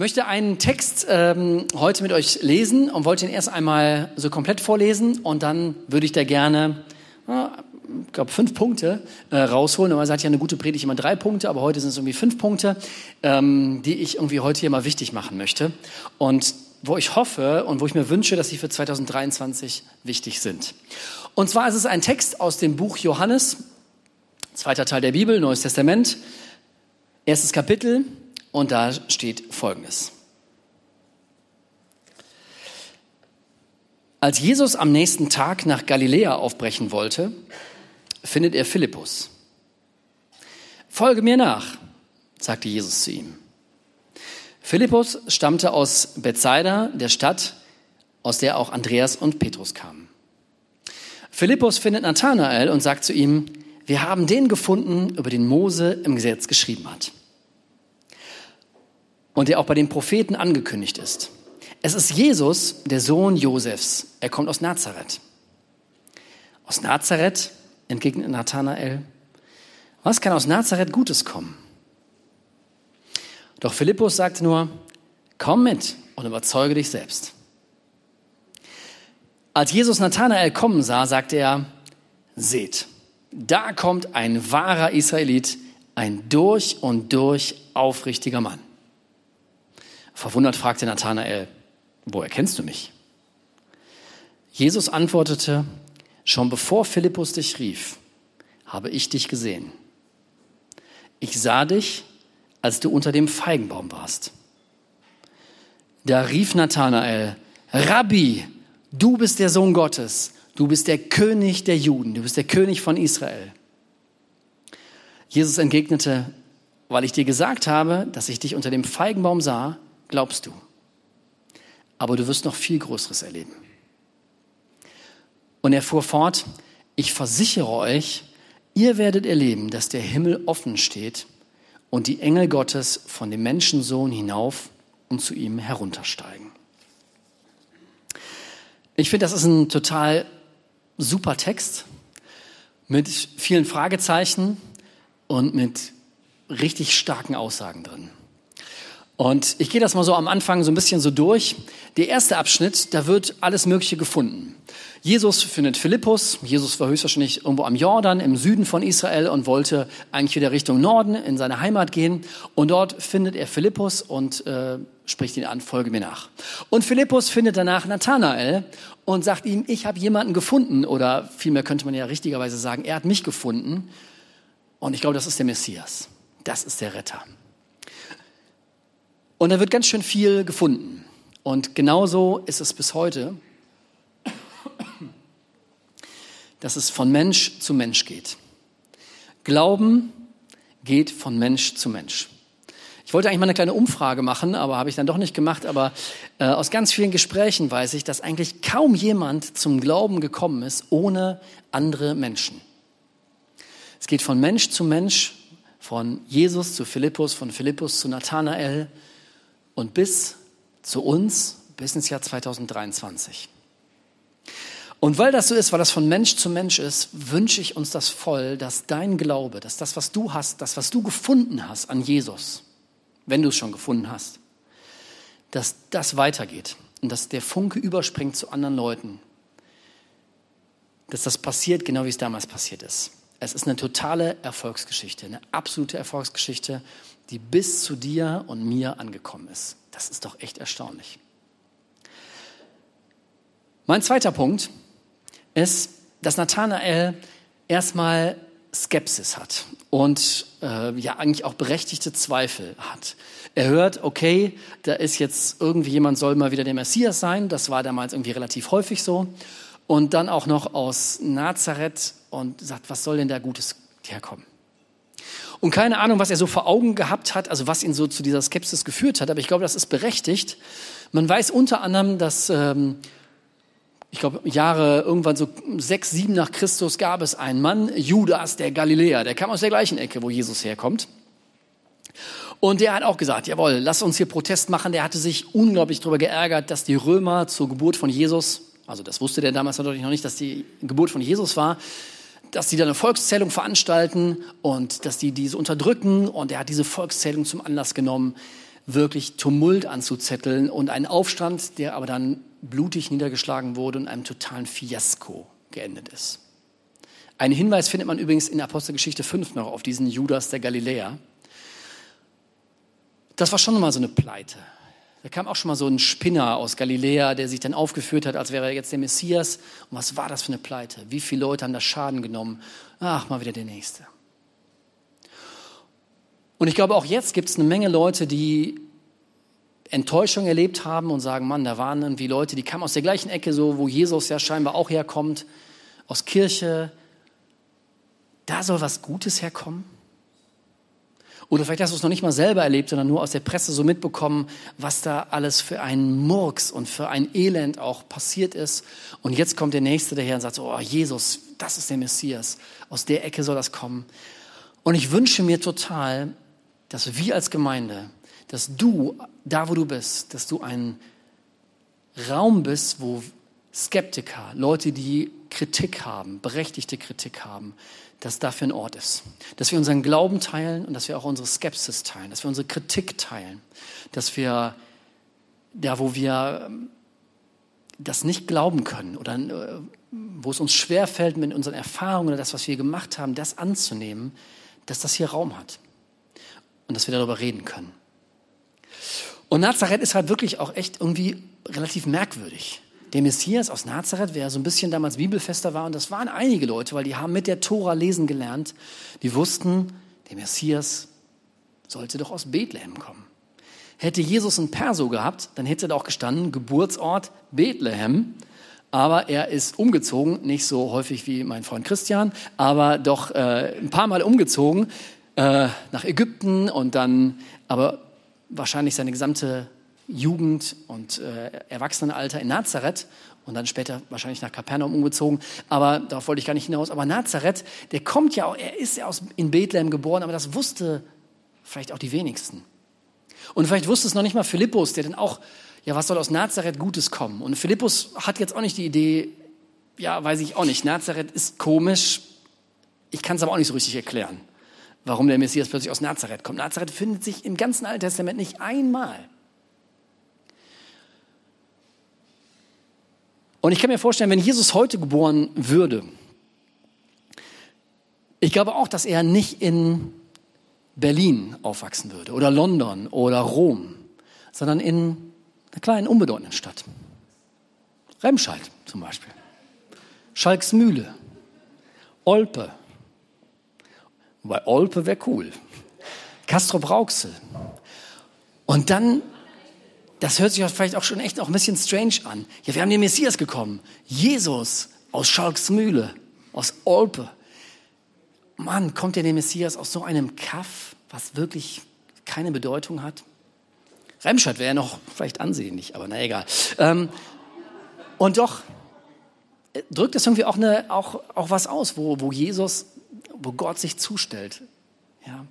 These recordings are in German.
möchte einen Text ähm, heute mit euch lesen und wollte ihn erst einmal so komplett vorlesen und dann würde ich da gerne, äh, ich glaube, fünf Punkte äh, rausholen. Normalerweise hat ja eine gute Predigt immer drei Punkte, aber heute sind es irgendwie fünf Punkte, ähm, die ich irgendwie heute hier mal wichtig machen möchte und wo ich hoffe und wo ich mir wünsche, dass sie für 2023 wichtig sind. Und zwar ist es ein Text aus dem Buch Johannes, zweiter Teil der Bibel, Neues Testament, erstes Kapitel, und da steht Folgendes. Als Jesus am nächsten Tag nach Galiläa aufbrechen wollte, findet er Philippus. Folge mir nach, sagte Jesus zu ihm. Philippus stammte aus Bethsaida, der Stadt, aus der auch Andreas und Petrus kamen. Philippus findet Nathanael und sagt zu ihm, wir haben den gefunden, über den Mose im Gesetz geschrieben hat und der auch bei den Propheten angekündigt ist. Es ist Jesus, der Sohn Josefs. Er kommt aus Nazareth. Aus Nazareth, entgegnet Nathanael, was kann aus Nazareth Gutes kommen? Doch Philippus sagt nur, komm mit und überzeuge dich selbst. Als Jesus Nathanael kommen sah, sagte er, seht, da kommt ein wahrer Israelit, ein durch und durch aufrichtiger Mann. Verwundert fragte Nathanael, wo erkennst du mich? Jesus antwortete, schon bevor Philippus dich rief, habe ich dich gesehen. Ich sah dich, als du unter dem Feigenbaum warst. Da rief Nathanael, Rabbi, du bist der Sohn Gottes, du bist der König der Juden, du bist der König von Israel. Jesus entgegnete, weil ich dir gesagt habe, dass ich dich unter dem Feigenbaum sah, glaubst du. Aber du wirst noch viel Größeres erleben. Und er fuhr fort, ich versichere euch, ihr werdet erleben, dass der Himmel offen steht und die Engel Gottes von dem Menschensohn hinauf und zu ihm heruntersteigen. Ich finde, das ist ein total super Text mit vielen Fragezeichen und mit richtig starken Aussagen drin. Und ich gehe das mal so am Anfang so ein bisschen so durch. Der erste Abschnitt, da wird alles Mögliche gefunden. Jesus findet Philippus. Jesus war höchstwahrscheinlich irgendwo am Jordan im Süden von Israel und wollte eigentlich wieder Richtung Norden in seine Heimat gehen. Und dort findet er Philippus und äh, spricht ihn an, folge mir nach. Und Philippus findet danach Nathanael und sagt ihm, ich habe jemanden gefunden. Oder vielmehr könnte man ja richtigerweise sagen, er hat mich gefunden. Und ich glaube, das ist der Messias. Das ist der Retter. Und da wird ganz schön viel gefunden. Und genauso ist es bis heute, dass es von Mensch zu Mensch geht. Glauben geht von Mensch zu Mensch. Ich wollte eigentlich mal eine kleine Umfrage machen, aber habe ich dann doch nicht gemacht. Aber äh, aus ganz vielen Gesprächen weiß ich, dass eigentlich kaum jemand zum Glauben gekommen ist ohne andere Menschen. Es geht von Mensch zu Mensch, von Jesus zu Philippus, von Philippus zu Nathanael, und bis zu uns, bis ins Jahr 2023. Und weil das so ist, weil das von Mensch zu Mensch ist, wünsche ich uns das voll, dass dein Glaube, dass das, was du hast, das, was du gefunden hast an Jesus, wenn du es schon gefunden hast, dass das weitergeht und dass der Funke überspringt zu anderen Leuten. Dass das passiert, genau wie es damals passiert ist. Es ist eine totale Erfolgsgeschichte, eine absolute Erfolgsgeschichte die bis zu dir und mir angekommen ist. Das ist doch echt erstaunlich. Mein zweiter Punkt ist, dass Nathanael erstmal Skepsis hat und äh, ja eigentlich auch berechtigte Zweifel hat. Er hört, okay, da ist jetzt irgendwie jemand soll mal wieder der Messias sein. Das war damals irgendwie relativ häufig so. Und dann auch noch aus Nazareth und sagt, was soll denn da Gutes herkommen? Und keine Ahnung, was er so vor Augen gehabt hat, also was ihn so zu dieser Skepsis geführt hat, aber ich glaube, das ist berechtigt. Man weiß unter anderem, dass, ähm, ich glaube, Jahre irgendwann so sechs, sieben nach Christus gab es einen Mann, Judas, der Galiläer, der kam aus der gleichen Ecke, wo Jesus herkommt. Und der hat auch gesagt, jawohl, lass uns hier Protest machen. Der hatte sich unglaublich darüber geärgert, dass die Römer zur Geburt von Jesus, also das wusste der damals natürlich noch nicht, dass die Geburt von Jesus war, dass die da eine Volkszählung veranstalten und dass die diese unterdrücken. Und er hat diese Volkszählung zum Anlass genommen, wirklich Tumult anzuzetteln und einen Aufstand, der aber dann blutig niedergeschlagen wurde und einem totalen Fiasko geendet ist. Einen Hinweis findet man übrigens in Apostelgeschichte 5 noch auf diesen Judas der Galiläer. Das war schon mal so eine Pleite. Da kam auch schon mal so ein Spinner aus Galiläa, der sich dann aufgeführt hat, als wäre er jetzt der Messias. Und was war das für eine Pleite? Wie viele Leute haben da Schaden genommen? Ach, mal wieder der Nächste. Und ich glaube, auch jetzt gibt es eine Menge Leute, die Enttäuschung erlebt haben und sagen, Mann, da waren irgendwie Leute, die kamen aus der gleichen Ecke, so wo Jesus ja scheinbar auch herkommt, aus Kirche. Da soll was Gutes herkommen? Oder vielleicht hast du es noch nicht mal selber erlebt, sondern nur aus der Presse so mitbekommen, was da alles für ein Murks und für ein Elend auch passiert ist. Und jetzt kommt der Nächste daher und sagt so, oh Jesus, das ist der Messias. Aus der Ecke soll das kommen. Und ich wünsche mir total, dass wir als Gemeinde, dass du, da wo du bist, dass du ein Raum bist, wo Skeptiker, Leute, die Kritik haben, berechtigte Kritik haben, dass dafür ein Ort ist. Dass wir unseren Glauben teilen und dass wir auch unsere Skepsis teilen, dass wir unsere Kritik teilen, dass wir da, wo wir ähm, das nicht glauben können oder äh, wo es uns schwerfällt, mit unseren Erfahrungen oder das, was wir gemacht haben, das anzunehmen, dass das hier Raum hat und dass wir darüber reden können. Und Nazareth ist halt wirklich auch echt irgendwie relativ merkwürdig der Messias aus Nazareth, wer so ein bisschen damals Bibelfester war, und das waren einige Leute, weil die haben mit der Tora lesen gelernt, die wussten, der Messias sollte doch aus Bethlehem kommen. Hätte Jesus ein Perso gehabt, dann hätte da auch gestanden, Geburtsort Bethlehem. Aber er ist umgezogen, nicht so häufig wie mein Freund Christian, aber doch äh, ein paar Mal umgezogen äh, nach Ägypten und dann aber wahrscheinlich seine gesamte Jugend und äh, Erwachsenenalter in Nazareth und dann später wahrscheinlich nach Kapernaum umgezogen. Aber darauf wollte ich gar nicht hinaus. Aber Nazareth, der kommt ja, auch, er ist ja aus, in Bethlehem geboren, aber das wusste vielleicht auch die wenigsten. Und vielleicht wusste es noch nicht mal Philippus, der dann auch, ja, was soll aus Nazareth Gutes kommen? Und Philippus hat jetzt auch nicht die Idee, ja, weiß ich auch nicht, Nazareth ist komisch, ich kann es aber auch nicht so richtig erklären, warum der Messias plötzlich aus Nazareth kommt. Nazareth findet sich im ganzen Alten Testament nicht einmal. Und ich kann mir vorstellen, wenn Jesus heute geboren würde, ich glaube auch, dass er nicht in Berlin aufwachsen würde oder London oder Rom, sondern in einer kleinen, unbedeutenden Stadt. Remscheid zum Beispiel, Schalksmühle, Olpe, wobei Olpe wäre cool, Castro Brauxel. Und dann das hört sich vielleicht auch schon echt auch ein bisschen strange an. Ja, wir haben den Messias gekommen. Jesus aus Schalksmühle, aus Olpe. Mann, kommt der Messias aus so einem Kaff, was wirklich keine Bedeutung hat? Remscheid wäre ja noch vielleicht ansehnlich, aber na egal. Ähm, und doch äh, drückt es irgendwie auch, eine, auch, auch was aus, wo, wo Jesus, wo Gott sich zustellt. Ja,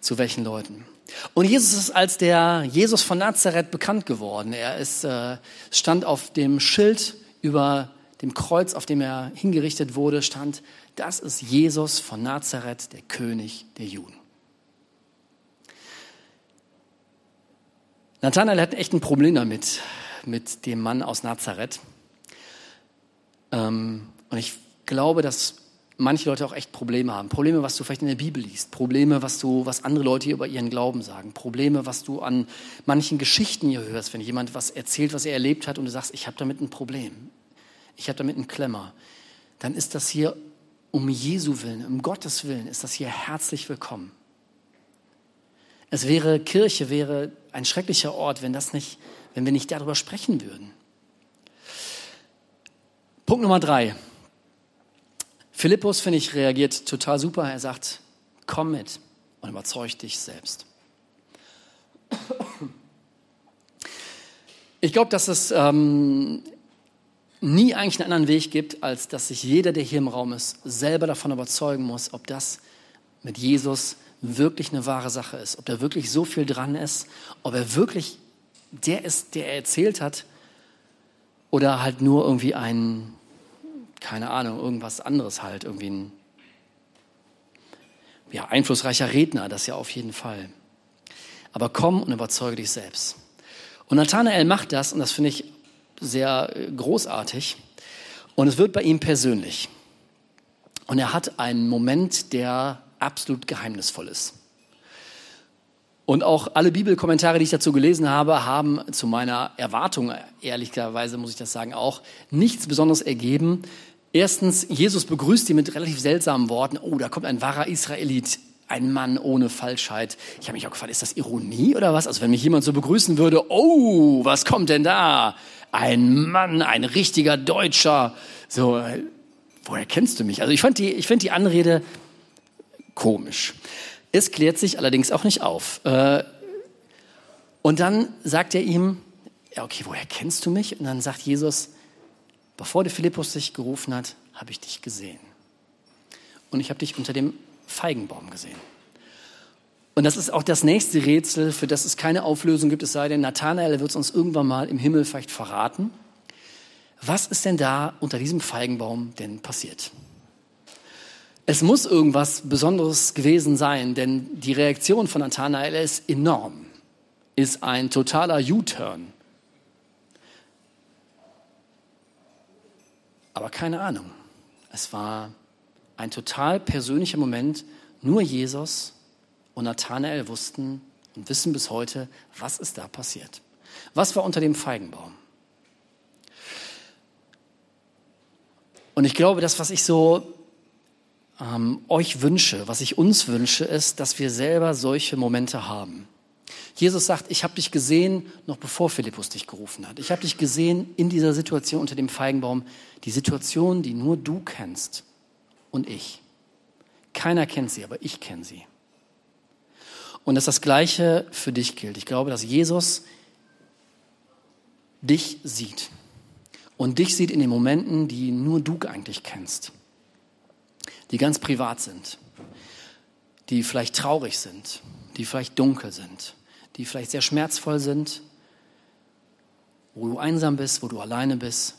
zu welchen Leuten? Und Jesus ist als der Jesus von Nazareth bekannt geworden. Er ist, äh, stand auf dem Schild über dem Kreuz, auf dem er hingerichtet wurde, stand, das ist Jesus von Nazareth, der König der Juden. Nathanael hat echt ein Problem damit, mit dem Mann aus Nazareth. Ähm, und ich glaube, dass manche Leute auch echt Probleme haben. Probleme, was du vielleicht in der Bibel liest. Probleme, was du, was andere Leute hier über ihren Glauben sagen. Probleme, was du an manchen Geschichten hier hörst, wenn jemand was erzählt, was er erlebt hat und du sagst, ich habe damit ein Problem. Ich habe damit einen Klemmer. Dann ist das hier um Jesu Willen, um Gottes Willen, ist das hier herzlich willkommen. Es wäre, Kirche wäre ein schrecklicher Ort, wenn das nicht, wenn wir nicht darüber sprechen würden. Punkt Nummer drei. Philippus, finde ich, reagiert total super. Er sagt, komm mit und überzeug dich selbst. Ich glaube, dass es ähm, nie eigentlich einen anderen Weg gibt, als dass sich jeder, der hier im Raum ist, selber davon überzeugen muss, ob das mit Jesus wirklich eine wahre Sache ist, ob da wirklich so viel dran ist, ob er wirklich der ist, der er erzählt hat, oder halt nur irgendwie ein keine Ahnung, irgendwas anderes halt, irgendwie ein ja, einflussreicher Redner, das ja auf jeden Fall. aber komm und überzeuge dich selbst. Und Nathanael macht das, und das finde ich sehr äh, großartig, und es wird bei ihm persönlich. Und er hat einen Moment, der absolut geheimnisvoll ist. Und auch alle Bibelkommentare, die ich dazu gelesen habe, haben zu meiner Erwartung, ehrlicherweise muss ich das sagen, auch nichts Besonderes ergeben. Erstens, Jesus begrüßt ihn mit relativ seltsamen Worten. Oh, da kommt ein wahrer Israelit, ein Mann ohne Falschheit. Ich habe mich auch gefragt, ist das Ironie oder was? Also wenn mich jemand so begrüßen würde, oh, was kommt denn da? Ein Mann, ein richtiger Deutscher. So, woher kennst du mich? Also ich fand die, ich finde die Anrede komisch. Es klärt sich allerdings auch nicht auf. Äh, und dann sagt er ihm, ja, okay, woher kennst du mich? Und dann sagt Jesus, bevor der Philippus dich gerufen hat, habe ich dich gesehen. Und ich habe dich unter dem Feigenbaum gesehen. Und das ist auch das nächste Rätsel, für das es keine Auflösung gibt, es sei denn, Nathanael wird es uns irgendwann mal im Himmel vielleicht verraten. Was ist denn da unter diesem Feigenbaum denn passiert? Es muss irgendwas Besonderes gewesen sein, denn die Reaktion von Nathanael ist enorm, ist ein totaler U-Turn. Aber keine Ahnung. Es war ein total persönlicher Moment. Nur Jesus und Nathanael wussten und wissen bis heute, was ist da passiert. Was war unter dem Feigenbaum? Und ich glaube, das, was ich so ähm, euch wünsche, was ich uns wünsche, ist, dass wir selber solche Momente haben. Jesus sagt, ich habe dich gesehen, noch bevor Philippus dich gerufen hat. Ich habe dich gesehen in dieser Situation unter dem Feigenbaum, die Situation, die nur du kennst und ich. Keiner kennt sie, aber ich kenne sie. Und dass das Gleiche für dich gilt. Ich glaube, dass Jesus dich sieht. Und dich sieht in den Momenten, die nur du eigentlich kennst die ganz privat sind, die vielleicht traurig sind, die vielleicht dunkel sind, die vielleicht sehr schmerzvoll sind, wo du einsam bist, wo du alleine bist,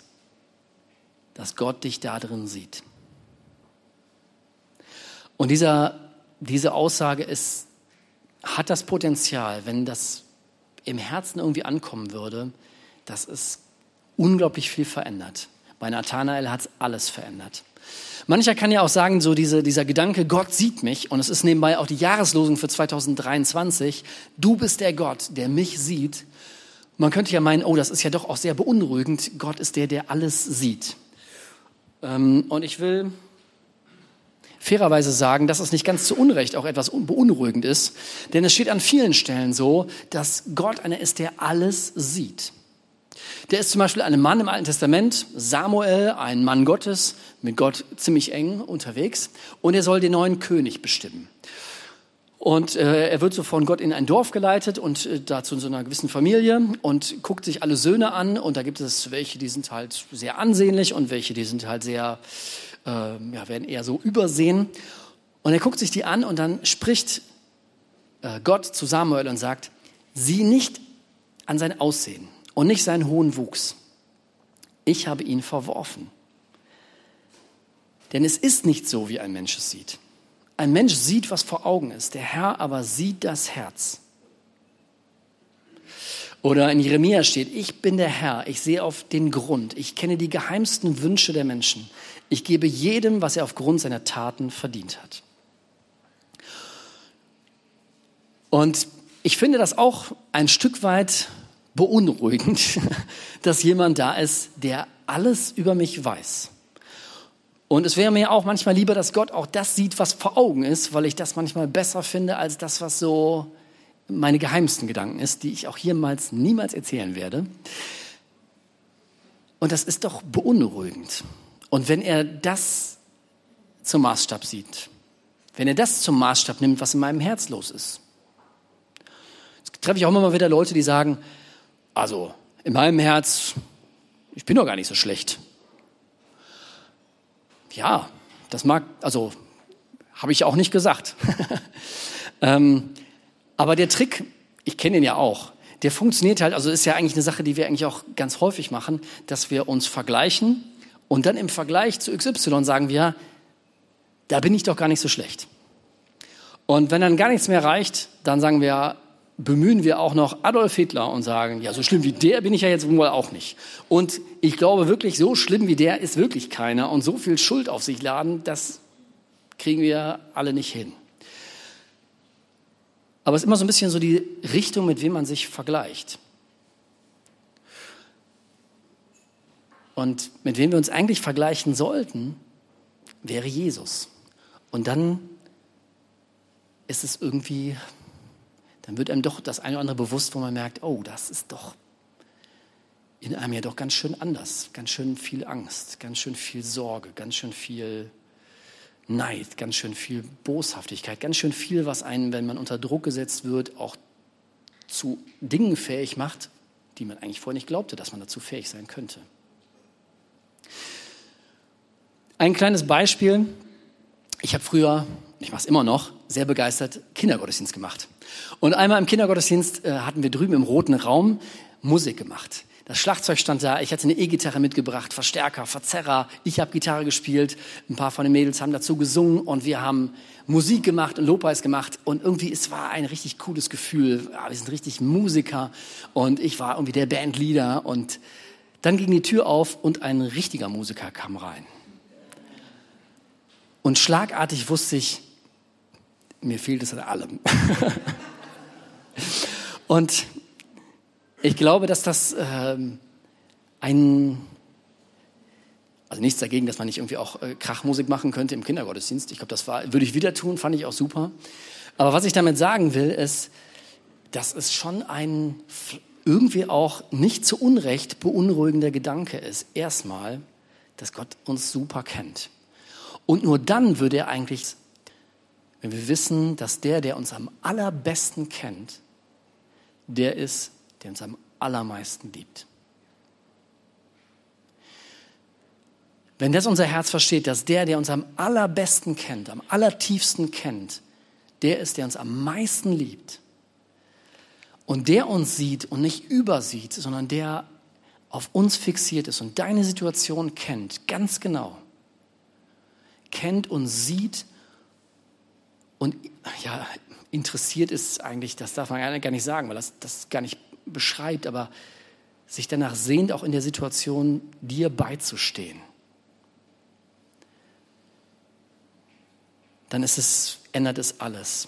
dass Gott dich da drin sieht. Und dieser, diese Aussage ist, hat das Potenzial, wenn das im Herzen irgendwie ankommen würde, dass es unglaublich viel verändert. Bei Nathanael hat es alles verändert. Mancher kann ja auch sagen, so diese, dieser Gedanke, Gott sieht mich, und es ist nebenbei auch die Jahreslosung für 2023, du bist der Gott, der mich sieht. Man könnte ja meinen, oh, das ist ja doch auch sehr beunruhigend. Gott ist der, der alles sieht. Ähm, und ich will fairerweise sagen, dass es nicht ganz zu Unrecht auch etwas beunruhigend ist, denn es steht an vielen Stellen so, dass Gott einer ist, der alles sieht. Der ist zum Beispiel ein Mann im Alten Testament, Samuel, ein Mann Gottes, mit Gott ziemlich eng unterwegs, und er soll den neuen König bestimmen. Und äh, er wird so von Gott in ein Dorf geleitet und äh, dazu in so einer gewissen Familie und guckt sich alle Söhne an. Und da gibt es welche, die sind halt sehr ansehnlich und welche, die sind halt sehr, äh, ja, werden eher so übersehen. Und er guckt sich die an und dann spricht äh, Gott zu Samuel und sagt, sieh nicht an sein Aussehen und nicht seinen hohen Wuchs. Ich habe ihn verworfen. Denn es ist nicht so, wie ein Mensch es sieht. Ein Mensch sieht, was vor Augen ist, der Herr aber sieht das Herz. Oder in Jeremia steht, ich bin der Herr, ich sehe auf den Grund, ich kenne die geheimsten Wünsche der Menschen. Ich gebe jedem, was er aufgrund seiner Taten verdient hat. Und ich finde das auch ein Stück weit beunruhigend, dass jemand da ist, der alles über mich weiß. Und es wäre mir auch manchmal lieber, dass Gott auch das sieht, was vor Augen ist, weil ich das manchmal besser finde als das, was so meine geheimsten Gedanken ist, die ich auch hiermals niemals erzählen werde. Und das ist doch beunruhigend. Und wenn er das zum Maßstab sieht, wenn er das zum Maßstab nimmt, was in meinem Herz los ist, jetzt treffe ich auch immer mal wieder Leute, die sagen, also in meinem Herz, ich bin doch gar nicht so schlecht. Ja, das mag, also habe ich auch nicht gesagt. ähm, aber der Trick, ich kenne ihn ja auch, der funktioniert halt, also ist ja eigentlich eine Sache, die wir eigentlich auch ganz häufig machen, dass wir uns vergleichen und dann im Vergleich zu XY sagen wir, da bin ich doch gar nicht so schlecht. Und wenn dann gar nichts mehr reicht, dann sagen wir, bemühen wir auch noch Adolf Hitler und sagen, ja, so schlimm wie der bin ich ja jetzt wohl auch nicht. Und ich glaube wirklich, so schlimm wie der ist wirklich keiner und so viel Schuld auf sich laden, das kriegen wir alle nicht hin. Aber es ist immer so ein bisschen so die Richtung, mit wem man sich vergleicht. Und mit wem wir uns eigentlich vergleichen sollten, wäre Jesus. Und dann ist es irgendwie, dann wird einem doch das eine oder andere bewusst, wo man merkt, oh, das ist doch in einem ja doch ganz schön anders, ganz schön viel Angst, ganz schön viel Sorge, ganz schön viel Neid, ganz schön viel Boshaftigkeit, ganz schön viel, was einen, wenn man unter Druck gesetzt wird, auch zu Dingen fähig macht, die man eigentlich vorher nicht glaubte, dass man dazu fähig sein könnte. Ein kleines Beispiel. Ich habe früher, ich mache es immer noch, sehr begeistert Kindergottesdienst gemacht. Und einmal im Kindergottesdienst äh, hatten wir drüben im roten Raum Musik gemacht. Das Schlagzeug stand da, ich hatte eine E-Gitarre mitgebracht, Verstärker, Verzerrer, ich habe Gitarre gespielt, ein paar von den Mädels haben dazu gesungen und wir haben Musik gemacht und Lobpreis gemacht und irgendwie, es war ein richtig cooles Gefühl. Ja, wir sind richtig Musiker und ich war irgendwie der Bandleader und dann ging die Tür auf und ein richtiger Musiker kam rein. Und schlagartig wusste ich, mir fehlt es an allem. und ich glaube, dass das ähm, ein, also nichts dagegen, dass man nicht irgendwie auch äh, Krachmusik machen könnte im Kindergottesdienst. Ich glaube, das würde ich wieder tun, fand ich auch super. Aber was ich damit sagen will, ist, dass es schon ein irgendwie auch nicht zu Unrecht beunruhigender Gedanke ist. Erstmal, dass Gott uns super kennt. Und nur dann würde er eigentlich, wenn wir wissen, dass der, der uns am allerbesten kennt, der ist, der uns am allermeisten liebt. Wenn das unser Herz versteht, dass der, der uns am allerbesten kennt, am allertiefsten kennt, der ist, der uns am meisten liebt und der uns sieht und nicht übersieht, sondern der auf uns fixiert ist und deine Situation kennt, ganz genau, kennt und sieht und ja, interessiert ist eigentlich, das darf man gar nicht sagen, weil das, das gar nicht beschreibt, aber sich danach sehnt, auch in der Situation dir beizustehen. Dann ist es, ändert es alles.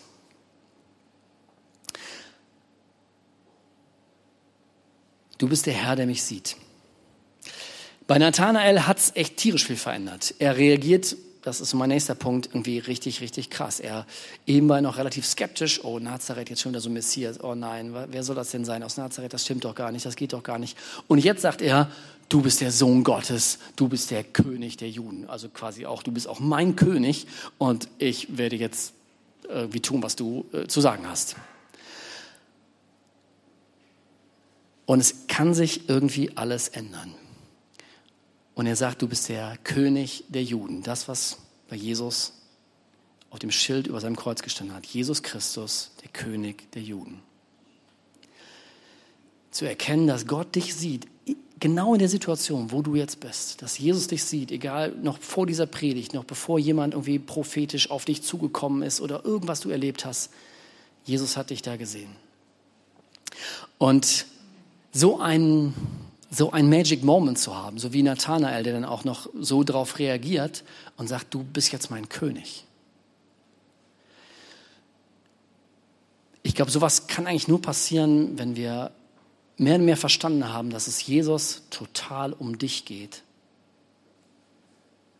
Du bist der Herr, der mich sieht. Bei Nathanael hat es echt tierisch viel verändert. Er reagiert das ist mein nächster Punkt, irgendwie richtig, richtig krass. Er eben war noch relativ skeptisch. Oh, Nazareth, jetzt schon wieder so ein Messias. Oh nein, wer soll das denn sein aus Nazareth? Das stimmt doch gar nicht, das geht doch gar nicht. Und jetzt sagt er, du bist der Sohn Gottes, du bist der König der Juden. Also quasi auch, du bist auch mein König und ich werde jetzt irgendwie tun, was du äh, zu sagen hast. Und es kann sich irgendwie alles ändern. Und er sagt, du bist der König der Juden. Das, was bei Jesus auf dem Schild über seinem Kreuz gestanden hat. Jesus Christus, der König der Juden. Zu erkennen, dass Gott dich sieht, genau in der Situation, wo du jetzt bist, dass Jesus dich sieht, egal noch vor dieser Predigt, noch bevor jemand irgendwie prophetisch auf dich zugekommen ist oder irgendwas du erlebt hast, Jesus hat dich da gesehen. Und so ein so ein Magic Moment zu haben, so wie Nathanael, der dann auch noch so darauf reagiert und sagt, du bist jetzt mein König. Ich glaube, sowas kann eigentlich nur passieren, wenn wir mehr und mehr verstanden haben, dass es Jesus total um dich geht,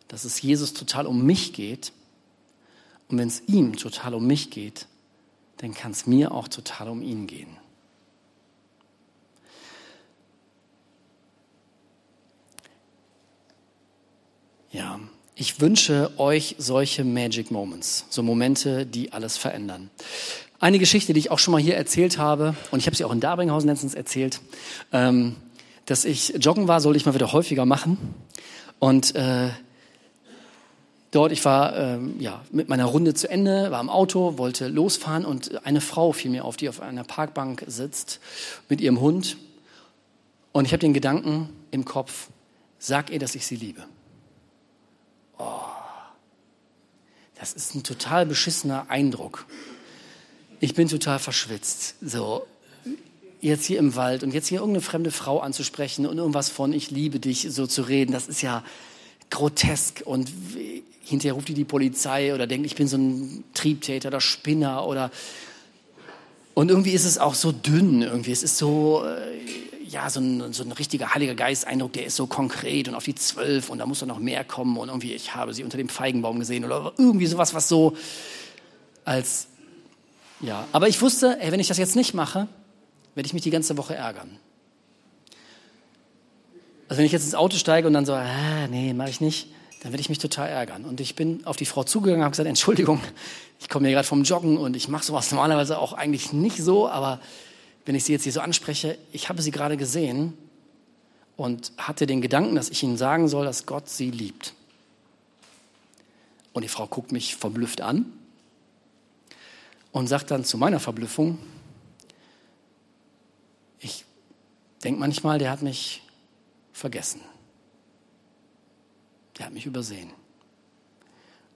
dass es Jesus total um mich geht. Und wenn es ihm total um mich geht, dann kann es mir auch total um ihn gehen. Ja, ich wünsche euch solche Magic Moments, so Momente, die alles verändern. Eine Geschichte, die ich auch schon mal hier erzählt habe, und ich habe sie auch in Darbringhausen letztens erzählt, ähm, dass ich joggen war, sollte ich mal wieder häufiger machen. Und äh, dort, ich war ähm, ja, mit meiner Runde zu Ende, war im Auto, wollte losfahren und eine Frau fiel mir auf, die auf einer Parkbank sitzt mit ihrem Hund. Und ich habe den Gedanken im Kopf, sag ihr, dass ich sie liebe. Oh, das ist ein total beschissener Eindruck. ich bin total verschwitzt. So, jetzt hier im Wald und jetzt hier irgendeine fremde Frau anzusprechen und irgendwas von ich liebe dich so zu reden, das ist ja grotesk und hinterher ruft die die Polizei oder denkt, ich bin so ein Triebtäter oder Spinner oder und irgendwie ist es auch so dünn irgendwie. Es ist so, äh, ja, so ein, so ein richtiger Heiliger Geist-Eindruck, der ist so konkret und auf die zwölf und da muss doch noch mehr kommen und irgendwie, ich habe sie unter dem Feigenbaum gesehen oder irgendwie sowas, was so als, ja. Aber ich wusste, ey, wenn ich das jetzt nicht mache, werde ich mich die ganze Woche ärgern. Also wenn ich jetzt ins Auto steige und dann so, ah, nee, mache ich nicht, dann werde ich mich total ärgern. Und ich bin auf die Frau zugegangen und habe gesagt, Entschuldigung, ich komme hier gerade vom Joggen und ich mache sowas normalerweise auch eigentlich nicht so, aber wenn ich sie jetzt hier so anspreche, ich habe sie gerade gesehen und hatte den Gedanken, dass ich ihnen sagen soll, dass Gott sie liebt. Und die Frau guckt mich verblüfft an und sagt dann zu meiner Verblüffung, ich denke manchmal, der hat mich vergessen. Der hat mich übersehen.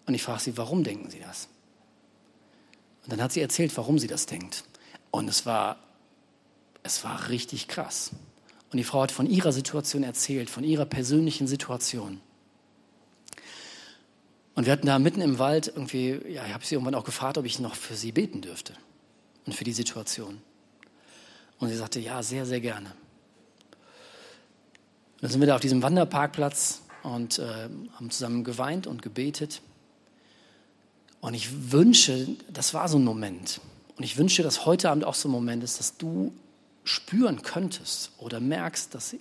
Und ich frage sie, warum denken Sie das? Und dann hat sie erzählt, warum sie das denkt. Und es war, es war richtig krass. Und die Frau hat von ihrer Situation erzählt, von ihrer persönlichen Situation. Und wir hatten da mitten im Wald irgendwie, ja, ich habe sie irgendwann auch gefragt, ob ich noch für sie beten dürfte und für die Situation. Und sie sagte, ja, sehr, sehr gerne. Dann sind wir da auf diesem Wanderparkplatz und äh, haben zusammen geweint und gebetet. Und ich wünsche, das war so ein Moment. Und ich wünsche, dass heute Abend auch so ein Moment ist, dass du spüren könntest oder merkst, dass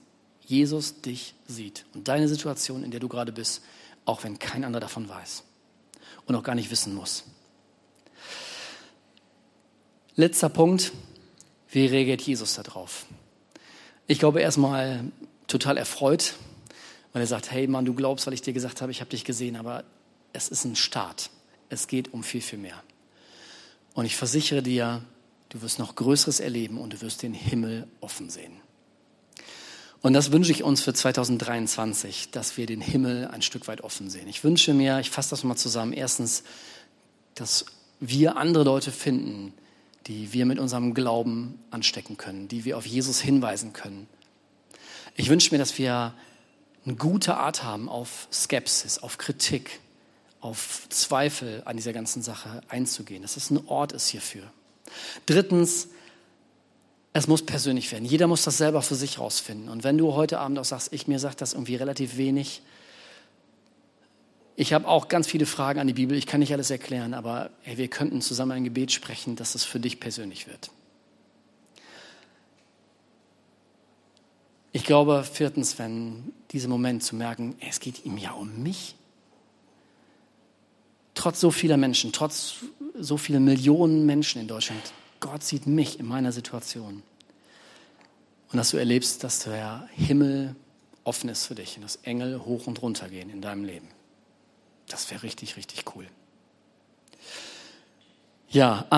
Jesus dich sieht und deine Situation, in der du gerade bist, auch wenn kein anderer davon weiß und auch gar nicht wissen muss. Letzter Punkt, wie reagiert Jesus darauf? Ich glaube erstmal total erfreut, weil er sagt, hey Mann, du glaubst, weil ich dir gesagt habe, ich habe dich gesehen, aber es ist ein Start. Es geht um viel, viel mehr. Und ich versichere dir, du wirst noch Größeres erleben und du wirst den Himmel offen sehen. Und das wünsche ich uns für 2023, dass wir den Himmel ein Stück weit offen sehen. Ich wünsche mir, ich fasse das mal zusammen, erstens, dass wir andere Leute finden, die wir mit unserem Glauben anstecken können, die wir auf Jesus hinweisen können. Ich wünsche mir, dass wir eine gute Art haben, auf Skepsis, auf Kritik, auf Zweifel an dieser ganzen Sache einzugehen, dass es ein Ort ist hierfür. Drittens, es muss persönlich werden. Jeder muss das selber für sich rausfinden. Und wenn du heute Abend auch sagst, ich mir sagt das irgendwie relativ wenig, ich habe auch ganz viele Fragen an die Bibel, ich kann nicht alles erklären, aber hey, wir könnten zusammen ein Gebet sprechen, dass es für dich persönlich wird. Ich glaube, viertens, wenn dieser Moment zu merken, es geht ihm ja um mich. Trotz so vieler Menschen, trotz so vieler Millionen Menschen in Deutschland, Gott sieht mich in meiner Situation. Und dass du erlebst, dass der Himmel offen ist für dich und dass Engel hoch und runter gehen in deinem Leben. Das wäre richtig, richtig cool. Ja.